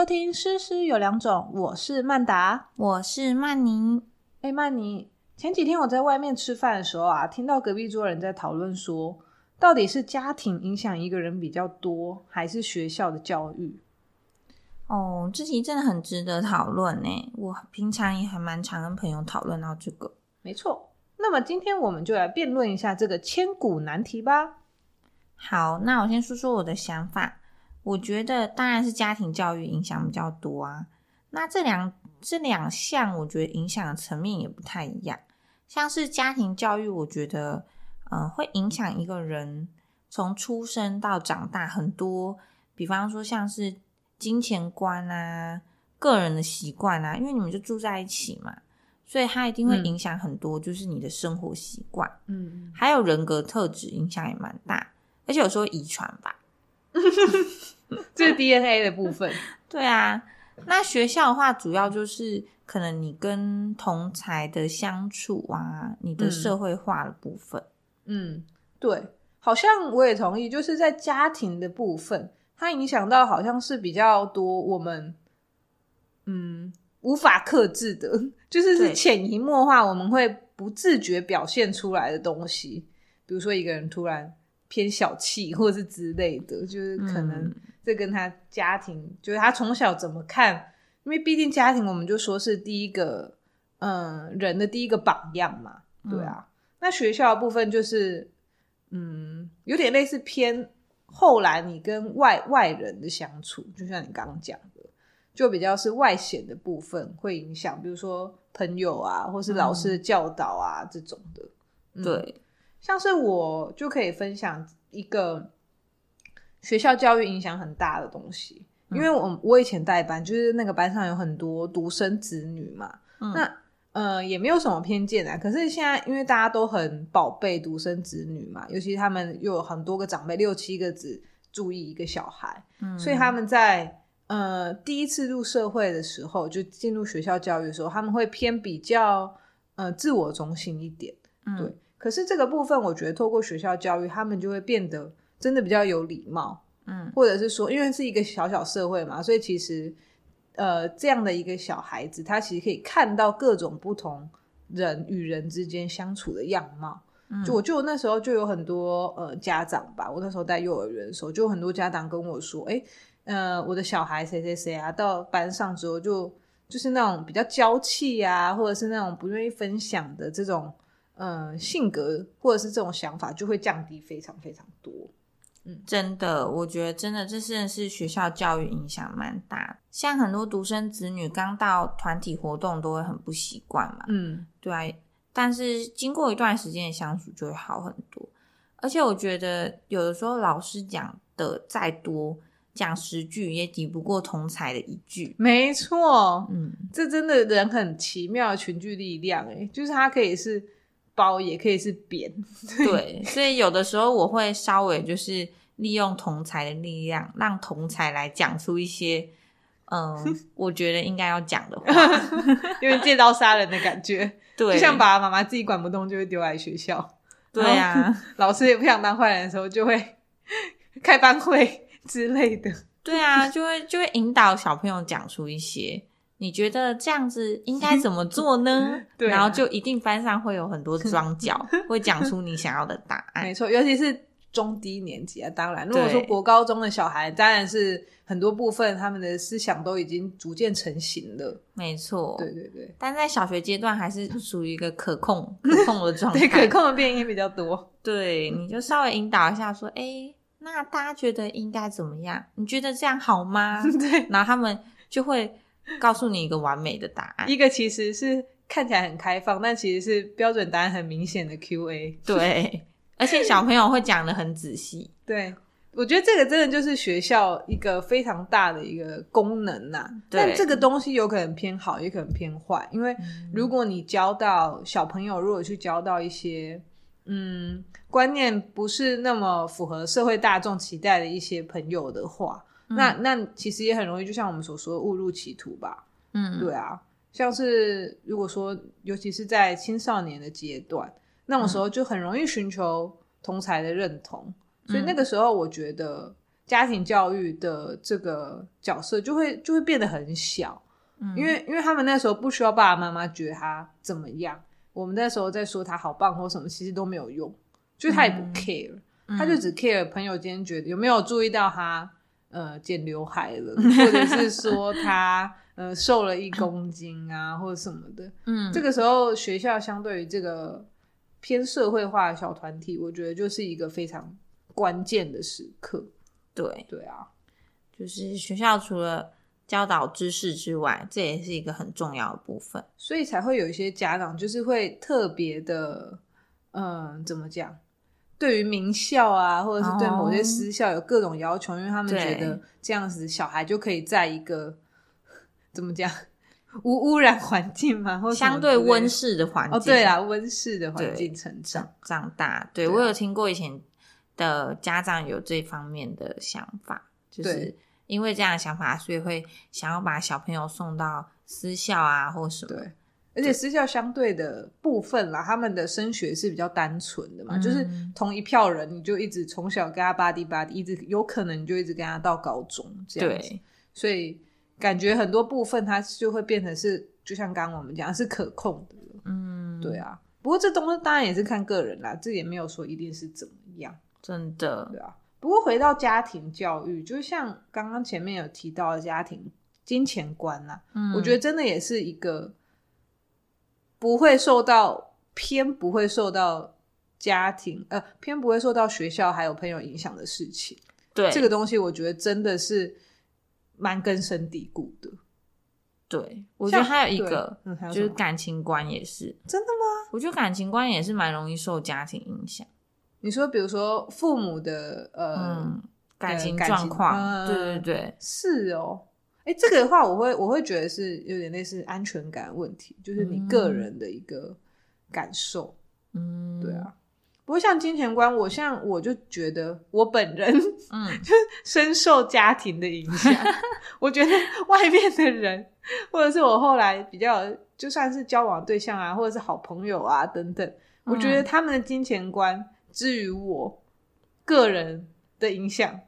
收听《诗诗有两种》，我是曼达，我是曼妮。哎，曼妮，前几天我在外面吃饭的时候啊，听到隔壁桌人在讨论说，到底是家庭影响一个人比较多，还是学校的教育？哦，这题真的很值得讨论呢。我平常也还蛮常跟朋友讨论到这个。没错，那么今天我们就来辩论一下这个千古难题吧。好，那我先说说我的想法。我觉得当然是家庭教育影响比较多啊。那这两这两项，我觉得影响的层面也不太一样。像是家庭教育，我觉得，嗯，会影响一个人从出生到长大很多。比方说，像是金钱观啊、个人的习惯啊，因为你们就住在一起嘛，所以它一定会影响很多，就是你的生活习惯。嗯，还有人格特质影响也蛮大，而且有时候遗传吧。这是 DNA 的部分。对啊，那学校的话，主要就是可能你跟同才的相处啊，你的社会化的部分。嗯，对，好像我也同意，就是在家庭的部分，它影响到好像是比较多我们嗯无法克制的，就是是潜移默化，我们会不自觉表现出来的东西，比如说一个人突然。偏小气或者是之类的，就是可能这跟他家庭，就是他从小怎么看，因为毕竟家庭，我们就说是第一个，嗯，人的第一个榜样嘛，对啊。那学校的部分就是，嗯，有点类似偏后来你跟外外人的相处，就像你刚刚讲的，就比较是外显的部分会影响，比如说朋友啊，或是老师的教导啊这种的，对。像是我就可以分享一个学校教育影响很大的东西，因为我我以前带班，就是那个班上有很多独生子女嘛，那呃也没有什么偏见啊。可是现在因为大家都很宝贝独生子女嘛，尤其他们又有很多个长辈，六七个子注意一个小孩，所以他们在呃第一次入社会的时候，就进入学校教育的时候，他们会偏比较呃自我中心一点，对。可是这个部分，我觉得透过学校教育，他们就会变得真的比较有礼貌，嗯，或者是说，因为是一个小小社会嘛，所以其实，呃，这样的一个小孩子，他其实可以看到各种不同人与人之间相处的样貌。就我就那时候就有很多呃家长吧，我那时候在幼儿园的时候，就很多家长跟我说，哎，呃，我的小孩谁谁谁啊，到班上之后就就是那种比较娇气啊，或者是那种不愿意分享的这种。嗯，性格或者是这种想法就会降低非常非常多。嗯，真的，我觉得真的，这真的是学校教育影响蛮大。像很多独生子女刚到团体活动都会很不习惯嘛。嗯，对啊。但是经过一段时间的相处就会好很多。而且我觉得有的时候老师讲的再多，讲十句也抵不过同才的一句。没错，嗯，这真的人很奇妙的群聚力量，哎，就是他可以是。包也可以是扁，对，所以有的时候我会稍微就是利用同才的力量，让同才来讲出一些，嗯，我觉得应该要讲的话，因为借刀杀人的感觉，对，就像爸爸妈妈自己管不动，就会丢来学校，对呀，老师也不想当坏人的时候，就会开班会之类的，对啊，就会就会引导小朋友讲出一些。你觉得这样子应该怎么做呢？对，然后就一定班上会有很多 庄脚，会讲出你想要的答案。没错，尤其是中低年级啊。当然，如果说国高中的小孩，当然是很多部分他们的思想都已经逐渐成型了。没错，对对对。但在小学阶段还是属于一个可控、可控的状态，对，可控的变音比较多。对，你就稍微引导一下，说：“哎，那大家觉得应该怎么样？你觉得这样好吗？”对，然后他们就会。告诉你一个完美的答案，一个其实是看起来很开放，但其实是标准答案很明显的 Q&A。对，而且小朋友会讲的很仔细。对，我觉得这个真的就是学校一个非常大的一个功能呐。但这个东西有可能偏好，也可能偏坏，因为如果你教到小朋友，如果去教到一些嗯观念不是那么符合社会大众期待的一些朋友的话。那那其实也很容易，就像我们所说的误入歧途吧。嗯，对啊，像是如果说，尤其是在青少年的阶段，那种时候就很容易寻求同才的认同，所以那个时候我觉得家庭教育的这个角色就会就会变得很小，嗯。因为因为他们那时候不需要爸爸妈妈觉得他怎么样，我们那时候在说他好棒或什么，其实都没有用，就是他也不嗯。care，、嗯。他就只 care 朋友今天觉得有没有注意到他呃剪刘海了，或者是说他呃瘦了一公斤啊，或者什么的。嗯这个时候学校相对于这个偏社会化的小团体，我觉得就是一个非常关键的时刻。对，对啊，就是学校除了教导知识之外，这也是一个很重要的部分。所以才会有一些家长就是会特别的，嗯，怎么讲？对于名校啊，或者是对某些私校有各种要求，因为他们觉得对这样子小孩就可以在一个怎么讲无污染环境嘛，或相对温室的环境，哦，对啦，温室的环境成长长。大。对我有听过以前的家长有这方面的想法，就是因为这样的想法，所以会想要把小朋友送到私校啊，或什么。对，而且私校相对的部分啦，他们的升学是比较单纯的嘛，就是嗯同一票人，你就一直从小跟他巴迪巴迪，一直有可能你就一直跟他到高中这样子。所以感觉很多部分它就会变成是，就像刚刚我们讲是可控的了。嗯，对，啊，不过这东西当然也是看个人啦，这也没有说一定是怎么样，真的对，啊。不过回到家庭教育，就像刚刚前面有提到的家庭金钱观啦，嗯，我觉得真的也是一个不会受到偏不会受到家庭呃偏不会受到学校还有朋友影响的事情。对这个东西，我觉得真的是蛮根深蒂固的。对，我觉得像还有一对个就是感情观也是，真的吗？我觉得感情观也是蛮容易受家庭影响。你说，比如说父母的呃，嗯，感情状况，嗯对对对，是哦。哎，这个的话，我会我会觉得是有点类似安全感问题，就是你个人的一个感受。嗯，对，啊。不过像金钱观，我像我就觉得我本人嗯，就深受家庭的影响。我觉得外面的人，或者是我后来比较就算是交往对象啊，或者是好朋友啊等等，我觉得嗯他们的金钱观之于我个人的影响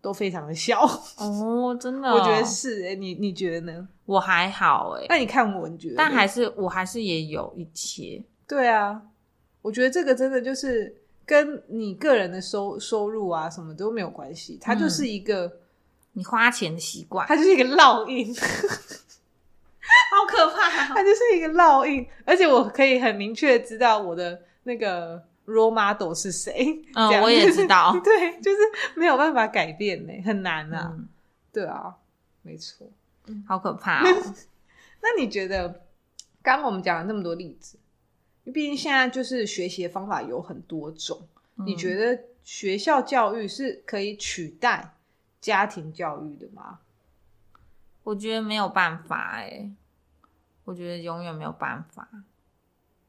都非常的小。哦，真的哦、我觉得是哎、你你觉得呢？我还好哎，那你看我，你觉得？但还是我还是也有一些，对啊，我觉得这个真的就是跟你个人的收收入啊什么都没有关系，它就是一个。你花钱的习惯，它就是一个烙印 好可怕、哦它就是一个烙印，而且我可以很明确知道我的那个 role model 是谁。我也知道 对，就是没有办法改变呢，很难啊。嗯，对啊，没错。好可怕哦。那你觉得，刚刚我们讲了那么多例子，毕竟现在就是学习的方法有很多种，你嗯觉得学校教育是可以取代家庭教育的吗？我觉得没有办法哎，我觉得永远没有办法，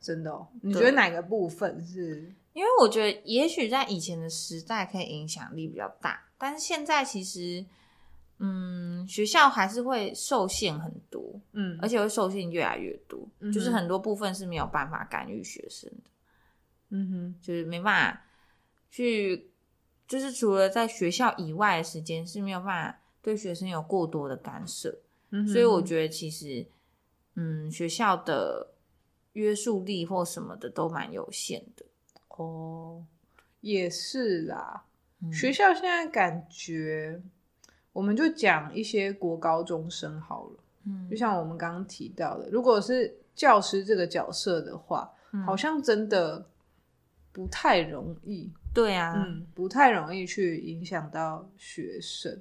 真的哦，你觉得哪个部分是？因为我觉得也许在以前的时代可以影响力比较大，但是现在其实，嗯，学校还是会受限很多，嗯，而且会受限越来越多，嗯就是很多部分是没有办法干预学生的，嗯哼，就是没办法去，就是除了在学校以外的时间是没有办法对学生有过多的干涉，嗯所以我觉得其实，嗯，学校的约束力或什么的都蛮有限的。哦，也是啦。嗯学校现在感觉，我们就讲一些国高中生好了，嗯就像我们刚刚提到的，如果是教师这个角色的话，嗯好像真的不太容易，对啊，嗯，不太容易去影响到学生。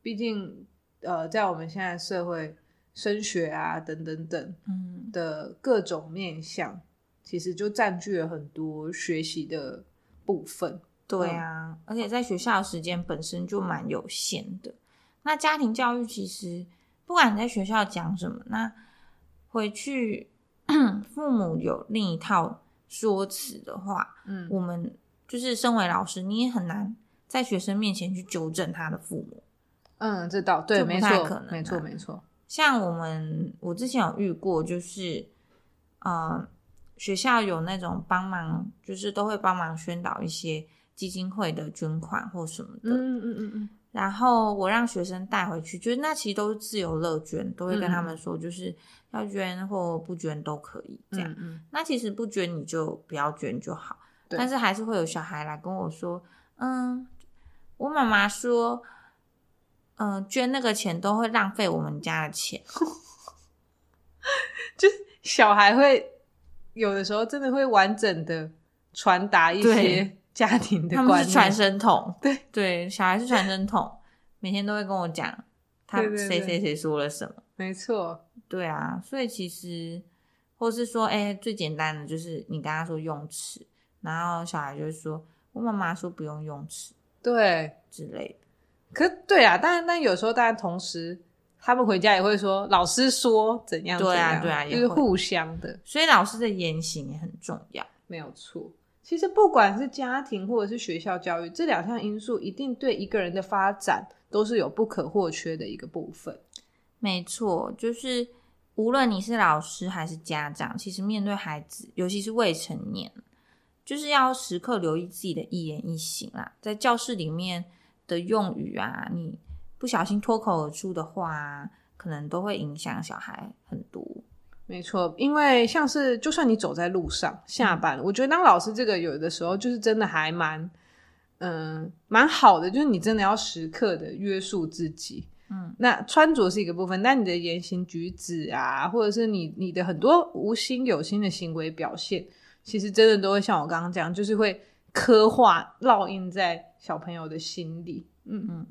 毕竟，呃，在我们现在社会升学啊等等等嗯的各种面向，其实就占据了很多学习的部分。对啊，而且在学校的时间本身就蛮有限的。那家庭教育其实不管你在学校讲什么，那回去 父母有另一套说辞的话，嗯我们就是身为老师，你也很难在学生面前去纠正他的父母。嗯，这倒对，没错，太可能没错，啊没错。像我们，我之前有遇过，就是呃，学校有那种帮忙，就是都会帮忙宣导一些基金会的捐款或什么的。嗯嗯嗯嗯然后我让学生带回去，就是那其实都是自由乐捐，都会跟他们说，就是要捐或不捐都可以这样。嗯那其实不捐你就不要捐就好，对但是还是会有小孩来跟我说，嗯，我妈妈说，嗯、捐那个钱都会浪费我们家的钱。就小孩会有的时候真的会完整的传达一些家庭的他观念，们是传声筒，对对，小孩是传声筒，每天都会跟我讲他谁谁谁说了什么。没错，对啊，所以其实或是说，哎、最简单的就是你跟他说用尺，然后小孩就会说，我妈妈说不用用尺对。之类的。可对啊，但但有时候，当然同时，他们回家也会说老师说怎样怎对啊样，对啊就是互相的，所以老师的言行也很重要。没有错。其实不管是家庭或者是学校教育，这两项因素一定对一个人的发展都是有不可或缺的一个部分。没错，就是无论你是老师还是家长，其实面对孩子，尤其是未成年，就是要时刻留意自己的一言一行啦。在教室里面的用语啊，你不小心脱口而出的话啊，可能都会影响小孩很多。没错，因为像是就算你走在路上下班，我觉得当老师这个有的时候就是真的还蛮，嗯、蛮好的，就是你真的要时刻的约束自己。嗯，那穿着是一个部分，但你的言行举止啊，或者是你你的很多无心有心的行为表现，其实真的都会像我刚刚讲，就是会刻画烙印在小朋友的心里。嗯嗯，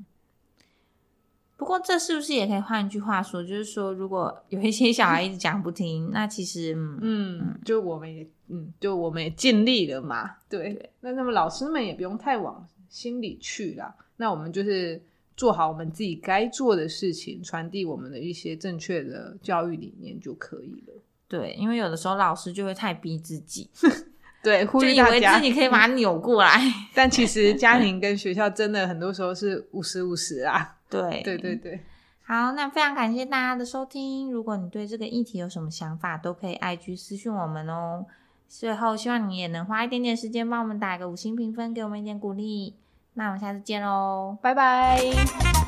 不过这是不是也可以换句话说，就是说，如果有一些小孩一直讲不听，那其实嗯嗯，就我们也嗯，就我们也尽力了嘛，对。那那么老师们也不用太往心里去啦。那我们就是做好我们自己该做的事情，传递我们的一些正确的教育理念就可以了。对，因为有的时候老师就会太逼自己，对，呼就以为吁大家自。己可以把它扭过来。但其实家庭跟学校真的很多时候是五十五十啊。对对对对，好，那非常感谢大家的收听。如果你对这个议题有什么想法，都可以 IG 私讯我们哦。最后，希望你也能花一点点时间帮我们打个五星评分，给我们一点鼓励。那我们下次见喽。拜拜。